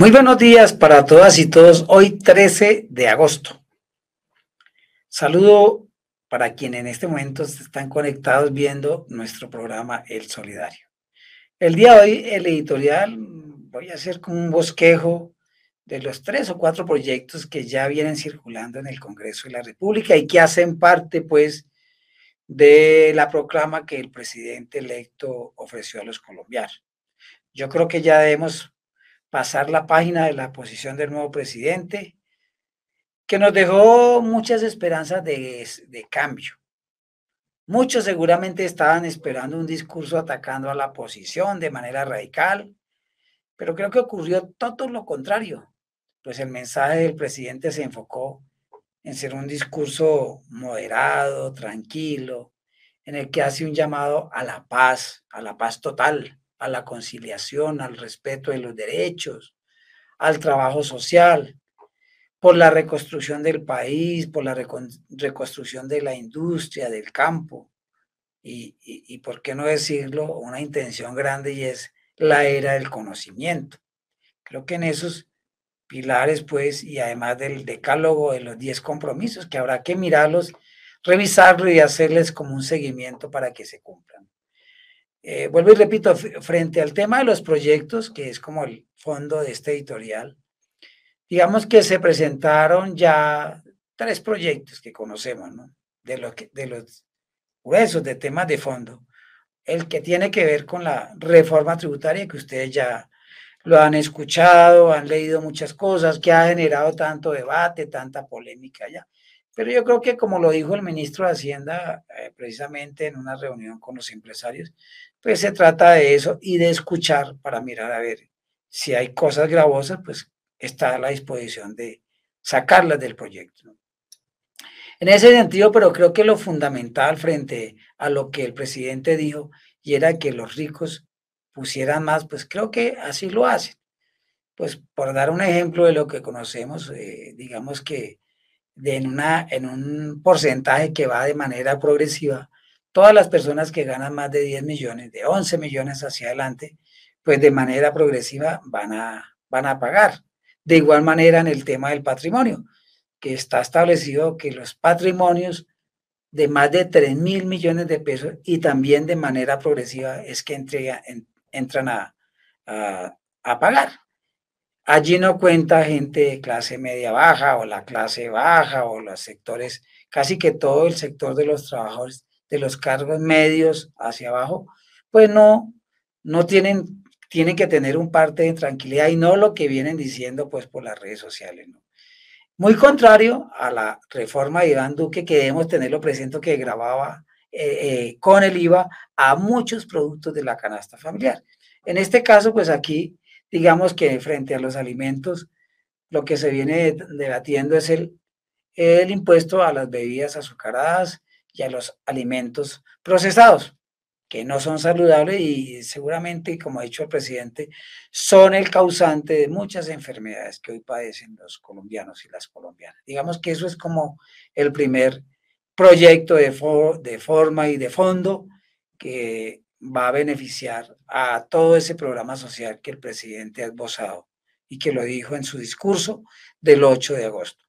Muy buenos días para todas y todos. Hoy 13 de agosto. Saludo para quienes en este momento están conectados viendo nuestro programa El Solidario. El día de hoy, el editorial, voy a hacer como un bosquejo de los tres o cuatro proyectos que ya vienen circulando en el Congreso de la República y que hacen parte, pues, de la proclama que el presidente electo ofreció a los colombianos. Yo creo que ya debemos pasar la página de la posición del nuevo presidente, que nos dejó muchas esperanzas de, de cambio. Muchos seguramente estaban esperando un discurso atacando a la oposición de manera radical, pero creo que ocurrió todo lo contrario, pues el mensaje del presidente se enfocó en ser un discurso moderado, tranquilo, en el que hace un llamado a la paz, a la paz total, a la conciliación, al respeto de los derechos, al trabajo social, por la reconstrucción del país, por la reconstrucción de la industria, del campo, y, y, por qué no decirlo, una intención grande y es la era del conocimiento. Creo que en esos pilares, pues, y además del decálogo de los 10 compromisos, que habrá que mirarlos, revisarlos y hacerles como un seguimiento para que se cumplan. Eh, vuelvo y repito, frente al tema de los proyectos, que es como el fondo de este editorial, digamos que se presentaron ya tres proyectos que conocemos, ¿no? De, de los gruesos de temas de fondo. El que tiene que ver con la reforma tributaria, que ustedes ya lo han escuchado, han leído muchas cosas, que ha generado tanto debate, tanta polémica ya. Pero yo creo que como lo dijo el ministro de Hacienda eh, precisamente en una reunión con los empresarios, pues se trata de eso y de escuchar para mirar a ver si hay cosas gravosas, pues está a la disposición de sacarlas del proyecto. En ese sentido, pero creo que lo fundamental frente a lo que el presidente dijo y era que los ricos pusieran más, pues creo que así lo hacen. Pues por dar un ejemplo de lo que conocemos, eh, digamos que en, una, en un porcentaje que va de manera progresiva, todas las personas que ganan más de 10 millones, de 11 millones hacia adelante, pues de manera progresiva van a, van a pagar. De igual manera en el tema del patrimonio, que está establecido que los patrimonios de más de 3 mil millones de pesos y también de manera progresiva es que entrega, entran a, a pagar. Allí no cuenta gente de clase media baja o la clase baja o los sectores, casi que todo el sector de los trabajadores de los cargos medios hacia abajo, pues no, no tienen, tienen que tener un parte de tranquilidad y no lo que vienen diciendo pues por las redes sociales, ¿no? Muy contrario a la reforma de Iván Duque, que debemos tenerlo presente, que grababa eh, eh, con el IVA a muchos productos de la canasta familiar. En este caso, pues aquí, digamos que frente a los alimentos, lo que se viene debatiendo es el, el impuesto a las bebidas azucaradas, y a los alimentos procesados, que no son saludables y seguramente, como ha dicho el presidente, son el causante de muchas enfermedades que hoy padecen los colombianos y las colombianas. Digamos que eso es como el primer proyecto de, de forma y de fondo que va a beneficiar a todo ese programa social que el presidente ha esbozado y que lo dijo en su discurso del 8 de agosto.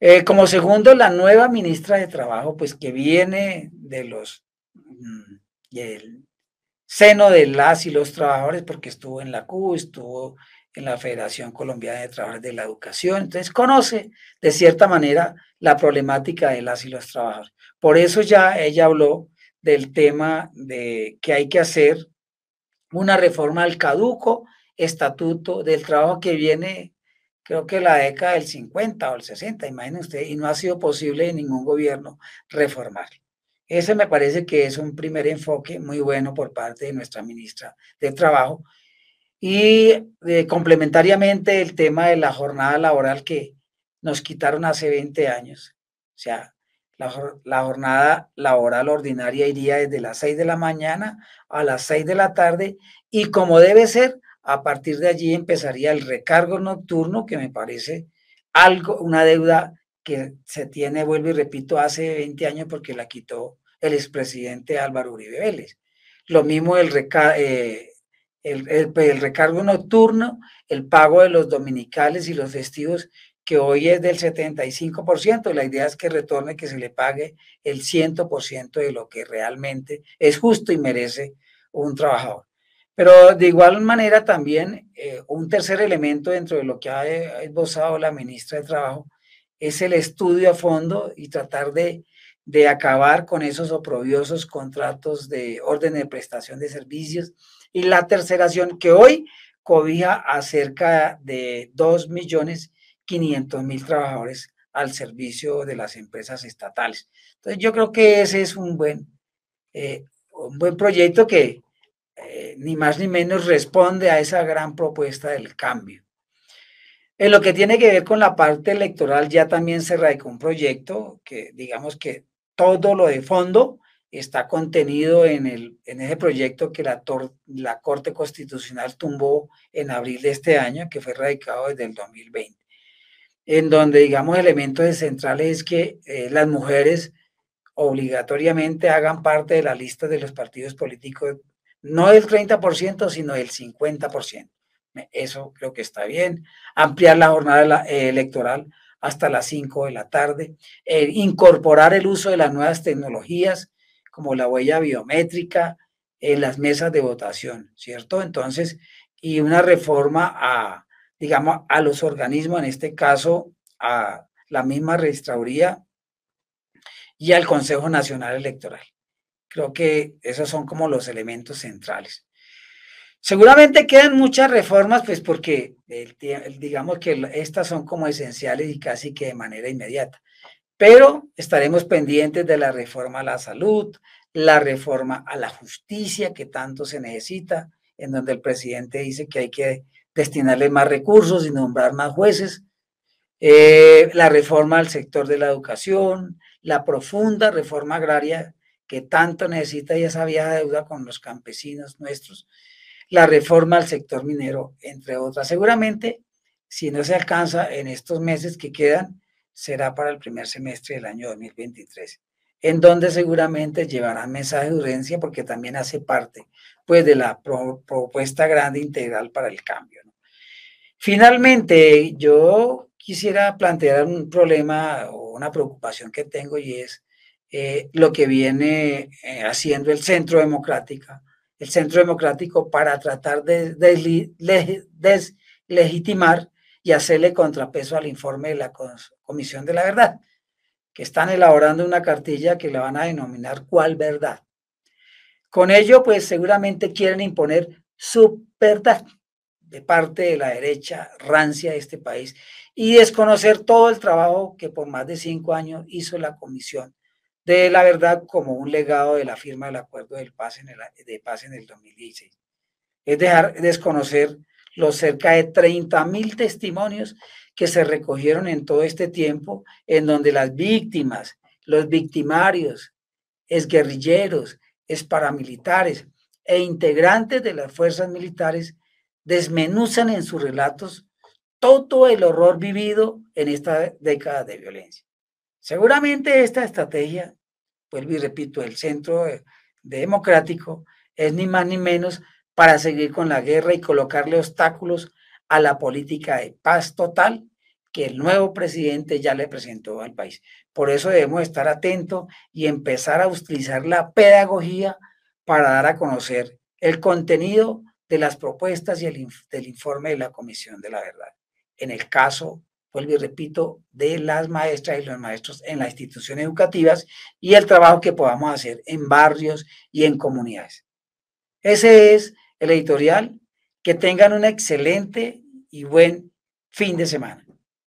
Eh, como segundo, la nueva ministra de Trabajo, pues que viene de los mm, del seno de las y los trabajadores, porque estuvo en la CU, estuvo en la Federación Colombiana de Trabajadores de la Educación, entonces conoce de cierta manera la problemática de las y los trabajadores. Por eso ya ella habló del tema de que hay que hacer una reforma al caduco estatuto del trabajo que viene creo que la década del 50 o el 60, imaginen usted, y no ha sido posible en ningún gobierno reformarlo. Ese me parece que es un primer enfoque muy bueno por parte de nuestra ministra de Trabajo. Y eh, complementariamente el tema de la jornada laboral que nos quitaron hace 20 años. O sea, la, la, jornada laboral ordinaria iría desde las 6 de la mañana a las 6 de la tarde y como debe ser, a partir de allí empezaría el recargo nocturno, que me parece algo, una deuda que se tiene, vuelvo y repito, hace 20 años porque la quitó el expresidente Álvaro Uribe Vélez. Lo mismo el, eh, el, el, recargo nocturno, el pago de los dominicales y los festivos, que hoy es del 75%. La idea es que retorne, que se le pague el 100% de lo que realmente es justo y merece un trabajador. Pero de igual manera también eh, un tercer elemento dentro de lo que ha esbozado la ministra de Trabajo es el estudio a fondo y tratar de, de acabar con esos oprobiosos contratos de orden de prestación de servicios y la terceración que hoy cobija a cerca de 2.500.000 millones trabajadores al servicio de las empresas estatales. Entonces yo creo que ese es un buen, eh, un buen proyecto que eh, ni más ni menos responde a esa gran propuesta del cambio. En lo que tiene que ver con la parte electoral, ya también se radicó un proyecto que digamos que todo lo de fondo está contenido en, el, en ese proyecto que la, la Corte Constitucional tumbó en abril de este año, que fue radicado desde el 2020, en donde, digamos, elementos centrales es que eh, las mujeres obligatoriamente hagan parte de la lista de los partidos políticos, no del 30%, sino del 50%. Eso creo que está bien. Ampliar la jornada electoral hasta las 5 de la tarde. Eh, incorporar el uso de las nuevas tecnologías como la huella biométrica en las mesas de votación, ¿cierto? Entonces, y una reforma a, digamos, a los organismos, en este caso, a la misma registraduría y al Consejo Nacional Electoral. Creo que esos son como los elementos centrales. Seguramente quedan muchas reformas, pues porque digamos que estas son como esenciales y casi que de manera inmediata pero estaremos pendientes de la reforma a la salud, la reforma a la justicia que tanto se necesita, en donde el presidente dice que hay que destinarle más recursos y nombrar más jueces, eh, la reforma al sector de la educación, la profunda reforma agraria que tanto necesita y esa vieja deuda con los campesinos nuestros, la reforma al sector minero, entre otras. Seguramente, si no se alcanza en estos meses que quedan, será para el primer semestre del año 2023, en donde seguramente llevarán mensaje de urgencia porque también hace parte pues de la propuesta grande integral para el cambio. Finalmente, yo quisiera plantear un problema o una preocupación que tengo y es eh, lo que viene eh, haciendo el Centro Democrático, el Centro Democrático para tratar de deslegitimar y hacerle contrapeso al informe de la Comisión de la Verdad, que están elaborando una cartilla que la van a denominar ¿Cuál verdad? Con ello, pues seguramente quieren imponer su verdad de parte de la derecha rancia de este país y desconocer todo el trabajo que por más de cinco años hizo la Comisión de la Verdad como un legado de la firma del Acuerdo del Paz en el, de Paz en el 2016. Es dejar desconocer los cerca de 30 mil testimonios que se recogieron en todo este tiempo, en donde las víctimas, los victimarios, es guerrilleros, es paramilitares e integrantes de las fuerzas militares desmenuzan en sus relatos todo el horror vivido en esta década de violencia. Seguramente esta estrategia, vuelvo y repito, el centro democrático es ni más ni menos para seguir con la guerra y colocarle obstáculos a la política de paz total que el nuevo presidente ya le presentó al país. Por eso debemos estar atentos y empezar a utilizar la pedagogía para dar a conocer el contenido de las propuestas y el del informe de la Comisión de la Verdad. En el caso, vuelvo y repito, de las maestras y los maestros en las instituciones educativas y el trabajo que podamos hacer en barrios y en comunidades. Ese es el editorial. Que tengan un excelente y buen fin de semana.